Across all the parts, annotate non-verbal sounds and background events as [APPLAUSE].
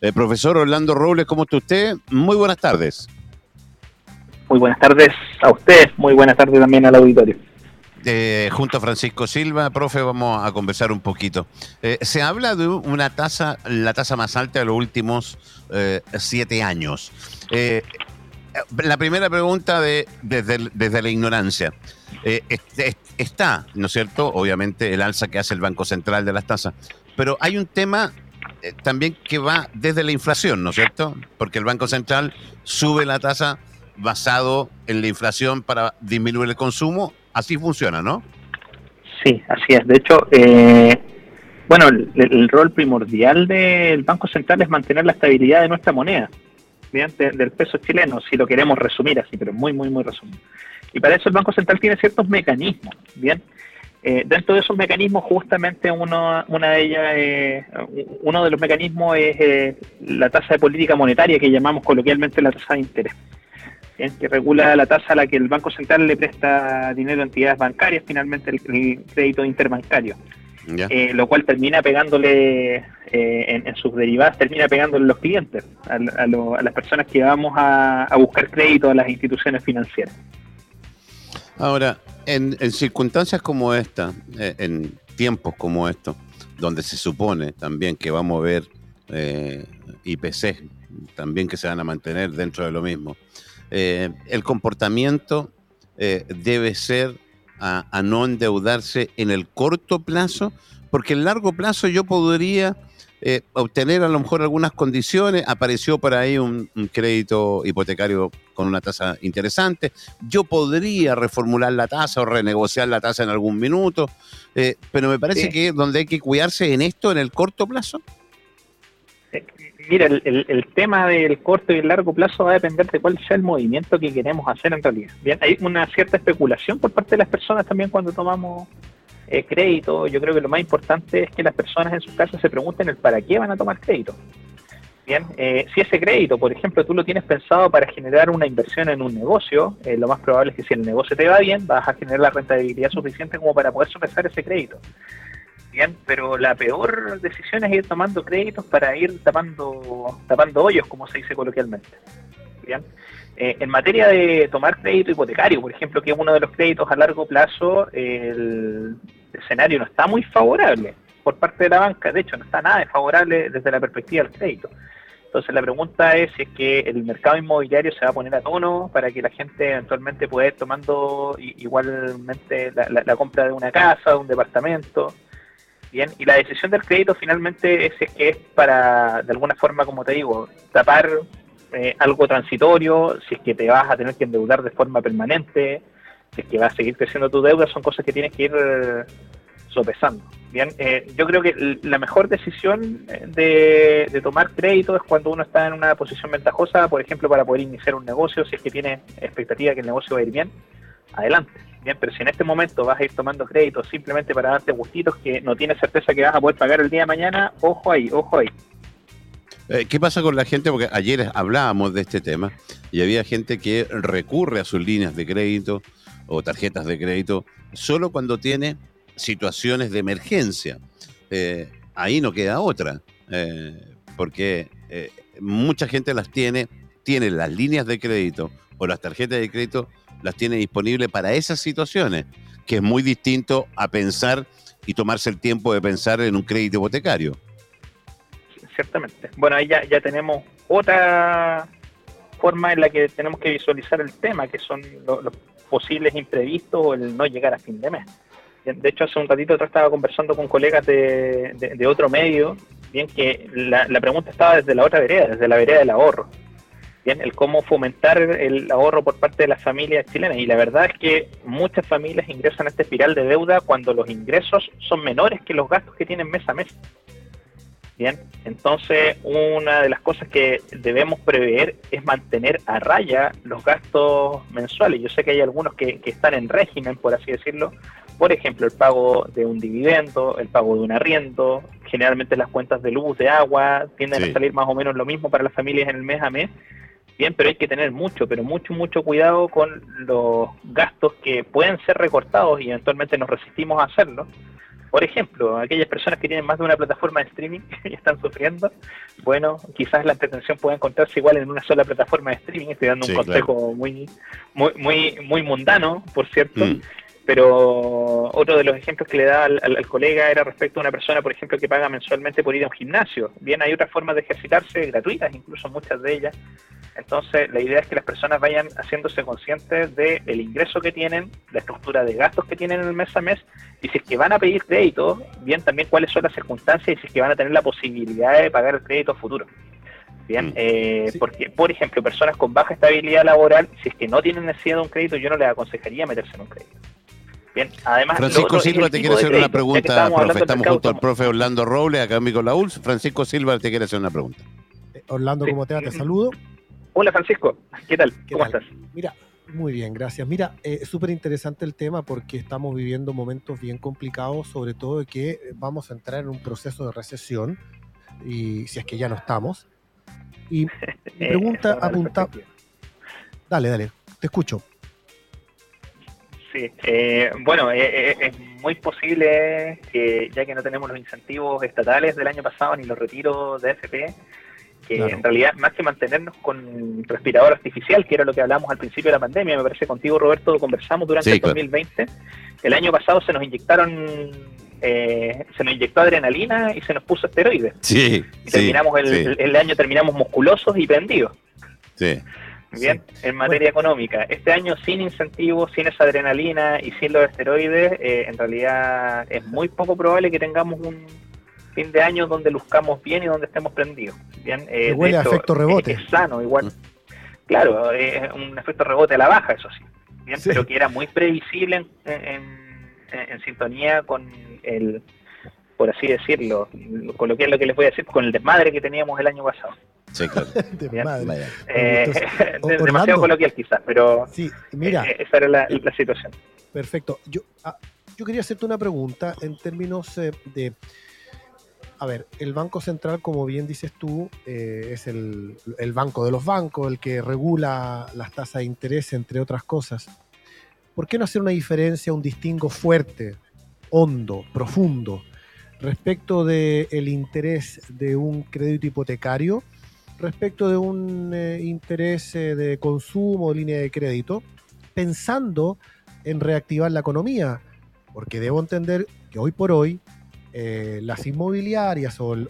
Eh, profesor Orlando Robles, ¿cómo está usted? Muy buenas tardes. Muy buenas tardes a usted, muy buenas tardes también al auditorio. Eh, junto a Francisco Silva, profe, vamos a conversar un poquito. Eh, se habla de una tasa, la tasa más alta de los últimos siete años. la primera pregunta de, desde, desde la ignorancia. está, ¿no es cierto? Obviamente el alza que hace el Banco Central de las tasas, pero hay un tema eh, también que va desde la inflación, ¿no es cierto? Porque el Banco Central sube la tasa basado en la inflación para disminuir el consumo. Así funciona, ¿no? Sí, así es. De hecho, eh, bueno, el, rol primordial del Banco Central es mantener la estabilidad de nuestra moneda, ¿bien? del peso chileno, si lo queremos resumir así, pero muy, muy, muy resumido. Y para eso el Banco Central tiene ciertos mecanismos, ¿bien? Eh, dentro de esos mecanismos, justamente uno, una de ellas, eh, uno de los mecanismos es eh, la tasa de política monetaria que llamamos coloquialmente la tasa de interés, que regula la tasa a la que el Banco Central le presta dinero a entidades bancarias, finalmente el, crédito interbancario, lo cual termina pegándole en, sus derivadas, termina pegándole a los clientes, a, las personas que vamos a buscar crédito a las instituciones financieras. Ahora, en, circunstancias como esta, eh, en tiempos como estos, donde se supone también que vamos a ver eh, IPC también que se van a mantener dentro de lo mismo, eh, el comportamiento debe ser a, no endeudarse en el corto plazo, porque en largo plazo yo podría eh, obtener a lo mejor algunas condiciones. Apareció por ahí un, crédito hipotecario con una tasa interesante. Yo podría reformular la tasa o renegociar la tasa en algún minuto, eh, pero me parece que donde hay que cuidarse en esto en el corto plazo. Eh, mira, el, tema del corto y el largo plazo va a depender de cuál sea el movimiento que queremos hacer en realidad. Bien, hay una cierta especulación por parte de las personas también cuando tomamos eh, crédito, yo creo que lo más importante es que las personas en sus casas se pregunten el para qué van a tomar crédito. Bien, eh, si ese crédito, por ejemplo, tú lo tienes pensado para generar una inversión en un negocio, eh, lo más probable es que si el negocio te va bien, vas a generar la rentabilidad suficiente como para poder sopesar ese crédito. Bien, pero la peor decisión es ir tomando créditos para ir tapando, tapando hoyos, como se dice coloquialmente. Bien, eh, en materia de tomar crédito hipotecario, por ejemplo, que es uno de los créditos a largo plazo, el escenario no está muy favorable por parte de la banca, de hecho no está nada favorable desde la perspectiva del crédito. Entonces la pregunta es si es que el mercado inmobiliario se va a poner a tono para que la gente eventualmente pueda ir tomando igualmente la, compra de una casa, de un departamento. Bien, y la decisión del crédito finalmente es, es que es para, de alguna forma, como te digo, tapar eh, algo transitorio, si es que te vas a tener que endeudar de forma permanente, es que va a seguir creciendo tu deuda, son cosas que tienes que ir eh, sopesando. Bien, eh, yo creo que la mejor decisión de, de, tomar crédito es cuando uno está en una posición ventajosa, por ejemplo, para poder iniciar un negocio, si es que tiene expectativa que el negocio va a ir bien, adelante. Bien, pero si en este momento vas a ir tomando crédito simplemente para darte gustitos que no tienes certeza que vas a poder pagar el día de mañana, ojo ahí, ojo ahí. Eh, ¿Qué pasa con la gente? Porque ayer hablábamos de este tema y había gente que recurre a sus líneas de crédito o tarjetas de crédito solo cuando tiene situaciones de emergencia. Eh, ahí no queda otra, eh, porque mucha gente las tiene, tiene las líneas de crédito o las tarjetas de crédito, las tiene disponibles para esas situaciones, que es muy distinto a pensar y tomarse el tiempo de pensar en un crédito hipotecario ciertamente. Bueno, ahí ya tenemos otra forma en la que tenemos que visualizar el tema, que son los, posibles imprevistos o el no llegar a fin de mes. De hecho, hace un ratito atrás estaba conversando con colegas de, de, otro medio, bien que la, la, pregunta estaba desde la otra vereda, desde la vereda del ahorro. Bien, el cómo fomentar el ahorro por parte de las familias chilenas. Y la verdad es que muchas familias ingresan a esta espiral de deuda cuando los ingresos son menores que los gastos que tienen mes a mes. Bien, entonces una de las cosas que debemos prever es mantener a raya los gastos mensuales. Yo sé que hay algunos que, están en régimen, por así decirlo. Por ejemplo, el pago de un dividendo, el pago de un arriendo, generalmente las cuentas de luz, de agua, tienden a salir más o menos lo mismo para las familias en el mes a mes. Bien, pero hay que tener mucho, pero mucho, mucho cuidado con los gastos que pueden ser recortados y eventualmente nos resistimos a hacerlo Por ejemplo, aquellas personas que tienen más de una plataforma de streaming [LAUGHS] y están sufriendo, bueno, quizás la entretención pueda encontrarse igual en una sola plataforma de streaming. Estoy dando un consejo muy, muy, muy, muy mundano, por cierto. Mm. Pero otro de los ejemplos que le da al, colega era respecto a una persona, por ejemplo, que paga mensualmente por ir a un gimnasio. Bien, hay otras formas de ejercitarse gratuitas, incluso muchas de ellas. Entonces, la idea es que las personas vayan haciéndose conscientes del ingreso que tienen, la estructura de gastos que tienen en el mes a mes, y si es que van a pedir crédito, bien, también cuáles son las circunstancias y si es que van a tener la posibilidad de pagar el crédito futuro. Bien, mm. eh, porque, por ejemplo, personas con baja estabilidad laboral, si es que no tienen necesidad de un crédito, yo no les aconsejaría meterse en un crédito. Francisco Silva te quiere hacer una pregunta, profe. Estamos junto al profe Orlando Robles, acá en Mico Francisco Silva te quiere hacer una pregunta. Eh, Orlando, ¿cómo te va? Te saludo. Hola, Francisco. ¿Qué tal? ¿Cómo estás? Mira, muy bien, gracias. Mira, es eh, súper interesante el tema porque estamos viviendo momentos bien complicados, sobre todo de que vamos a entrar en un proceso de recesión, y si es que ya no estamos. Y mi [LAUGHS] pregunta apunta... Dale, dale, te escucho. Sí, eh, bueno, eh, eh, es muy posible que ya que no tenemos los incentivos estatales del año pasado ni los retiros de FP, que en realidad más que mantenernos con respirador artificial, que era lo que hablábamos al principio de la pandemia, me parece contigo Roberto, conversamos durante el 2020, el año pasado se nos inyectaron se nos inyectó adrenalina y se nos puso esteroides. Sí. Y terminamos el, el, año terminamos musculosos y prendidos. Sí. Bien, en materia económica. Este año sin incentivos, sin esa adrenalina y sin los esteroides, eh, en realidad es muy poco probable que tengamos un fin de año donde luzcamos bien y donde estemos prendidos. Bien, eh, huele a efecto rebote. Es, sano, igual. Mm. Claro, es un efecto rebote a la baja, eso sí. Bien, pero que era muy previsible en, sintonía con el, por así decirlo, con lo que es lo que les voy a decir, con el desmadre que teníamos el año pasado. Sí, claro. [LAUGHS] Eh, [LAUGHS] demasiado coloquial quizás, pero sí, mira, eh, esa era la, situación. Perfecto. Yo, ah, yo quería hacerte una pregunta en términos eh, de... A ver, el Banco Central, como bien dices tú, es el, banco de los bancos, el que regula las tasas de interés, entre otras cosas. ¿Por qué no hacer una diferencia, un distingo fuerte, hondo, profundo, respecto del el interés de un crédito hipotecario respecto de un eh, interés eh, de consumo, línea de crédito, pensando en reactivar la economía, porque debo entender que hoy por hoy eh, las inmobiliarias o el,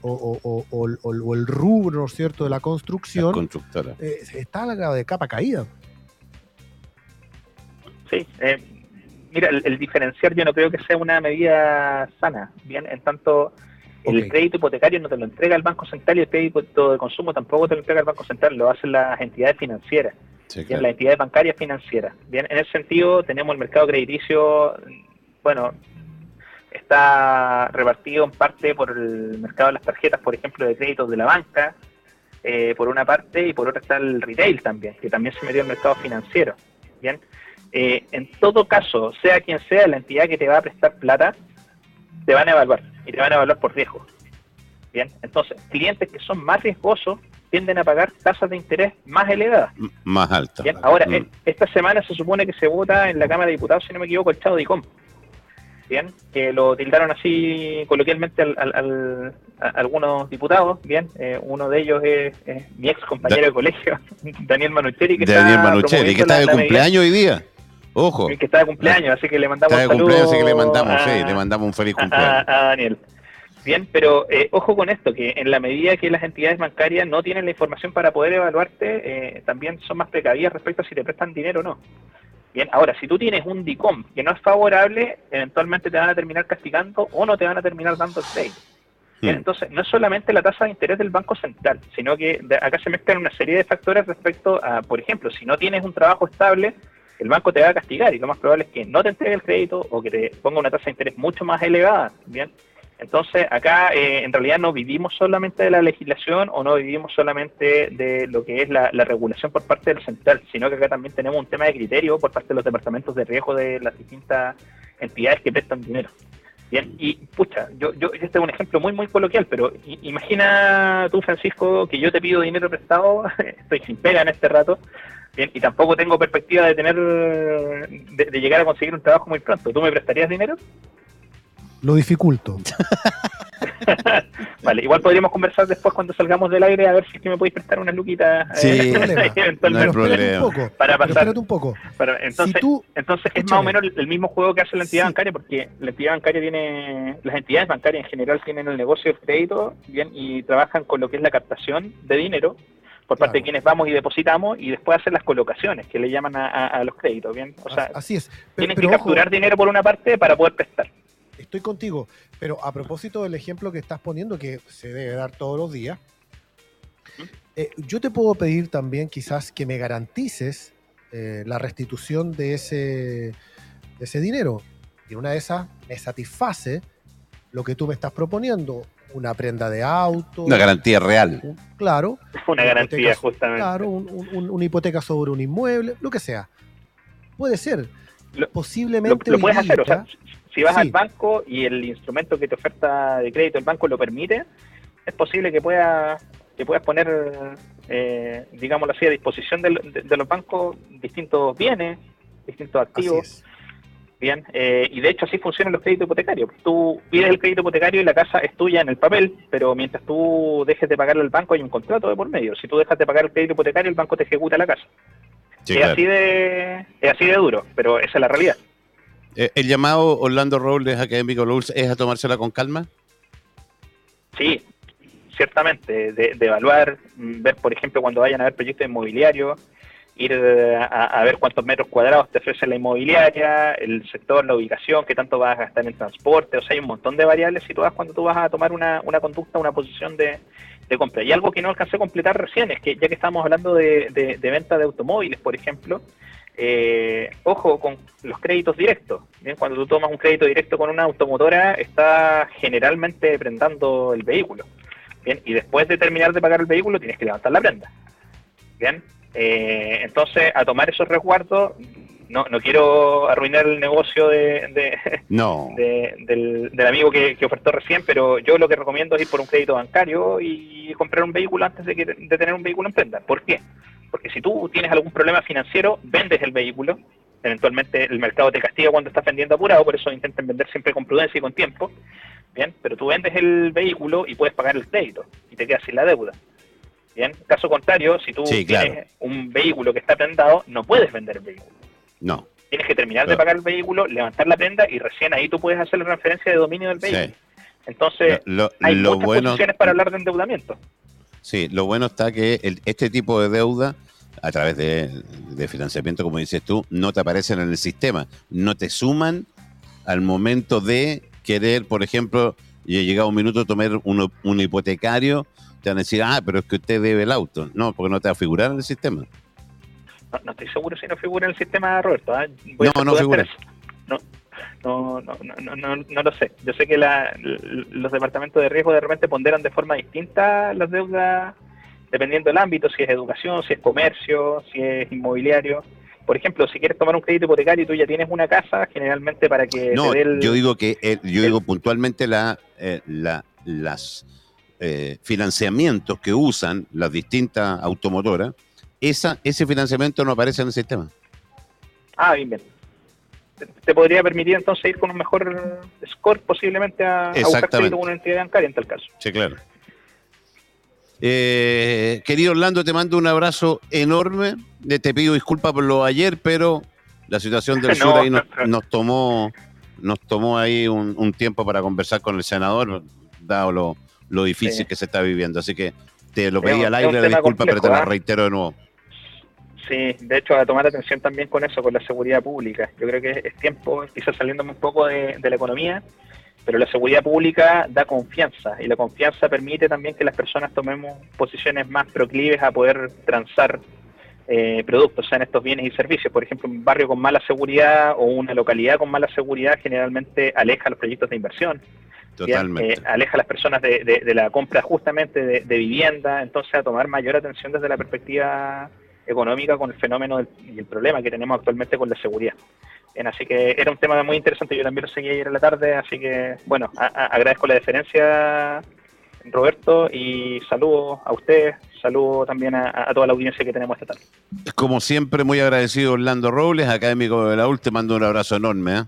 rubro, ¿no es cierto?, de la construcción está a de capa caída. Sí, mira, el, el, diferenciar yo no creo que sea una medida sana, bien, en tanto el crédito hipotecario no te lo entrega el Banco Central y el crédito de consumo tampoco te lo entrega el Banco Central, lo hacen las entidades financieras, las entidades bancarias financieras. Bien, en ese sentido tenemos el mercado crediticio, bueno, está repartido en parte por el mercado de las tarjetas, por ejemplo, de créditos de la banca, eh, por una parte, y por otra está el retail también, que también se metió el mercado financiero. Bien, eh, en todo caso, sea quien sea la entidad que te va a prestar plata, te van a evaluar y te van a evaluar por riesgo. Bien, entonces, clientes que son más riesgosos tienden a pagar tasas de interés más elevadas. más altas. Ahora, mm. esta semana se supone que se vota en la Cámara de Diputados, si no me equivoco, el Chavo de ICOM. Bien, que lo tildaron así coloquialmente al, a algunos diputados. Bien, eh, uno de ellos es, mi ex compañero de colegio, [LAUGHS] Daniel Manucheri, que Daniel Manucheri, que está de cumpleaños hoy día. Ojo. Que está de cumpleaños, así que le mandamos un cumpleaños, así que le mandamos, sí, le mandamos un feliz cumpleaños. A, Daniel. Bien, pero eh, ojo con esto, que en la medida que las entidades bancarias no tienen la información para poder evaluarte, eh, también son más precavidas respecto a si te prestan dinero o no. Bien, ahora, si tú tienes un DICOM que no es favorable, eventualmente te van a terminar castigando o no te van a terminar dando el crédito. Bien, hmm. entonces, no es solamente la tasa de interés del Banco Central, sino que acá se mezclan una serie de factores respecto a, por ejemplo, si no tienes un trabajo estable, el banco te va a castigar y lo más probable es que no te entregue el crédito o que te ponga una tasa de interés mucho más elevada, ¿bien? Entonces, acá eh, en realidad no vivimos solamente de la legislación o no vivimos solamente de lo que es la, regulación por parte del central, sino que acá también tenemos un tema de criterio por parte de los departamentos de riesgo de las distintas entidades que prestan dinero. Bien, y pucha, yo, yo este es un ejemplo muy, muy coloquial, pero imagina tú, Francisco, que yo te pido dinero prestado, [LAUGHS] estoy sin pega en este rato, bien, y tampoco tengo perspectiva de tener, de, llegar a conseguir un trabajo muy pronto. ¿Tú me prestarías dinero? Lo dificulto. [LAUGHS] vale, igual podríamos conversar después cuando salgamos del aire a ver si es que me podéis prestar una luquita. Sí, [LAUGHS] no hay problema. Un poco, para pasar. un poco. entonces, entonces es más o menos el, mismo juego que hace la entidad bancaria, porque la entidad bancaria tiene, las entidades bancarias en general tienen el negocio del crédito, bien, y trabajan con lo que es la captación de dinero por parte de quienes vamos y depositamos y después hacen las colocaciones que le llaman a, los créditos, bien. O sea, así es. tienen que capturar dinero por una parte para poder prestar estoy contigo. Pero a propósito del ejemplo que estás poniendo, que se debe dar todos los días, eh, yo te puedo pedir también quizás que me garantices eh, la restitución de ese, ese dinero. Y una de esas me satisface lo que tú me estás proponiendo. Una prenda de auto. Una garantía real. claro. Una, garantía, justamente. Claro, una hipoteca sobre un inmueble, lo que sea. Puede ser. Posiblemente. Lo, puedes hacer, o sea, si vas al banco y el instrumento que te oferta de crédito el banco lo permite, es posible que puedas que puedas poner, eh, digámoslo así, a disposición de, los bancos distintos bienes, distintos activos. Bien, eh, y de hecho así funcionan los créditos hipotecarios. Tú pides el crédito hipotecario y la casa es tuya en el papel, pero mientras tú dejes de pagarle al banco hay un contrato de por medio. Si tú dejas de pagar el crédito hipotecario, el banco te ejecuta la casa. es, así de, es así de duro, pero esa es la realidad. Eh, ¿El llamado Orlando Robles Académico Lulz es a tomársela con calma? Sí, ciertamente, de, evaluar, mm, ver, por ejemplo, cuando vayan a ver proyectos inmobiliarios, ir eh, a, ver cuántos metros cuadrados te ofrece la inmobiliaria, el sector, la ubicación, qué tanto vas a gastar en transporte, o sea, hay un montón de variables situadas cuando tú vas a tomar una, una conducta, una posición de, compra. Y algo que no alcancé a completar recién es que ya que estamos hablando de, de venta de automóviles, por ejemplo, eh, ojo con los créditos directos. ¿bien? Cuando tú tomas un crédito directo con una automotora, está generalmente prendando el vehículo. Bien, y después de terminar de pagar el vehículo, tienes que levantar la prenda. Bien, eh, entonces a tomar esos resguardos, no, no quiero arruinar el negocio de, no. [LAUGHS] del, amigo que, ofertó recién, pero yo lo que recomiendo es ir por un crédito bancario y comprar un vehículo antes de, que, de tener un vehículo en prenda. ¿Por qué? Porque si tú tienes algún problema financiero, vendes el vehículo, eventualmente el mercado te castiga cuando estás vendiendo apurado, por eso intenten vender siempre con prudencia y con tiempo, bien, pero tú vendes el vehículo y puedes pagar el crédito y te quedas sin la deuda. Bien, caso contrario, si tú tienes un vehículo que está prendado, no puedes vender el vehículo. No. Tienes que terminar de pagar el vehículo, levantar la prenda y recién ahí tú puedes hacer la transferencia de dominio del vehículo. Entonces, hay muchas bueno, para hablar de endeudamiento. Sí, lo bueno está que este tipo de deuda, a través de, financiamiento, como dices tú, no te aparecen en el sistema, no te suman al momento de querer, por ejemplo, y he llegado un minuto a tomar un hipotecario, te van a decir, ah, pero es que usted debe el auto. No, porque no te va a figurar en el sistema. No, estoy seguro si no figura en el sistema, Roberto. ¿ah? no, no figura. No, no, no, no, no, no lo sé. Yo sé que la, los departamentos de riesgo de repente ponderan de forma distinta las deudas dependiendo del ámbito, si es educación, si es comercio, si es inmobiliario. Por ejemplo, si quieres tomar un crédito hipotecario y tú ya tienes una casa, generalmente para que... No, yo digo que eh, yo digo puntualmente la, eh, la las eh, financiamientos que usan las distintas automotoras, esa, ese financiamiento no aparece en el sistema. Ah, bien, bien te podría permitir entonces ir con un mejor score posiblemente a, a buscar con una entidad bancaria en tal caso. Sí, claro. Eh, querido Orlando, te mando un abrazo enorme. Te pido disculpas por lo ayer, pero la situación del [LAUGHS] sur ahí nos, tomó nos tomó ahí un, tiempo para conversar con el senador, dado lo, lo difícil que se está viviendo. Así que te lo pedí al aire, la disculpa, pero te la ¿ah? reitero de nuevo. Sí, de hecho, a tomar atención también con eso, con la seguridad pública. Yo creo que es tiempo, quizás saliendo un poco de, la economía, pero la seguridad pública da confianza y la confianza permite también que las personas tomemos posiciones más proclives a poder transar eh, productos, sean estos bienes y servicios. Por ejemplo, un barrio con mala seguridad o una localidad con mala seguridad generalmente aleja los proyectos de inversión. Totalmente. Eh, aleja a las personas de, la compra justamente de, de, vivienda, entonces a tomar mayor atención desde la perspectiva económica con el fenómeno y el problema que tenemos actualmente con la seguridad. así que era un tema muy interesante, yo también lo seguí ayer en la tarde, así que bueno, agradezco la deferencia Roberto y saludo a ustedes, saludo también a, toda la audiencia que tenemos esta tarde. Como siempre, muy agradecido Orlando Robles, académico de la UL, te mando un abrazo enorme. ¿eh?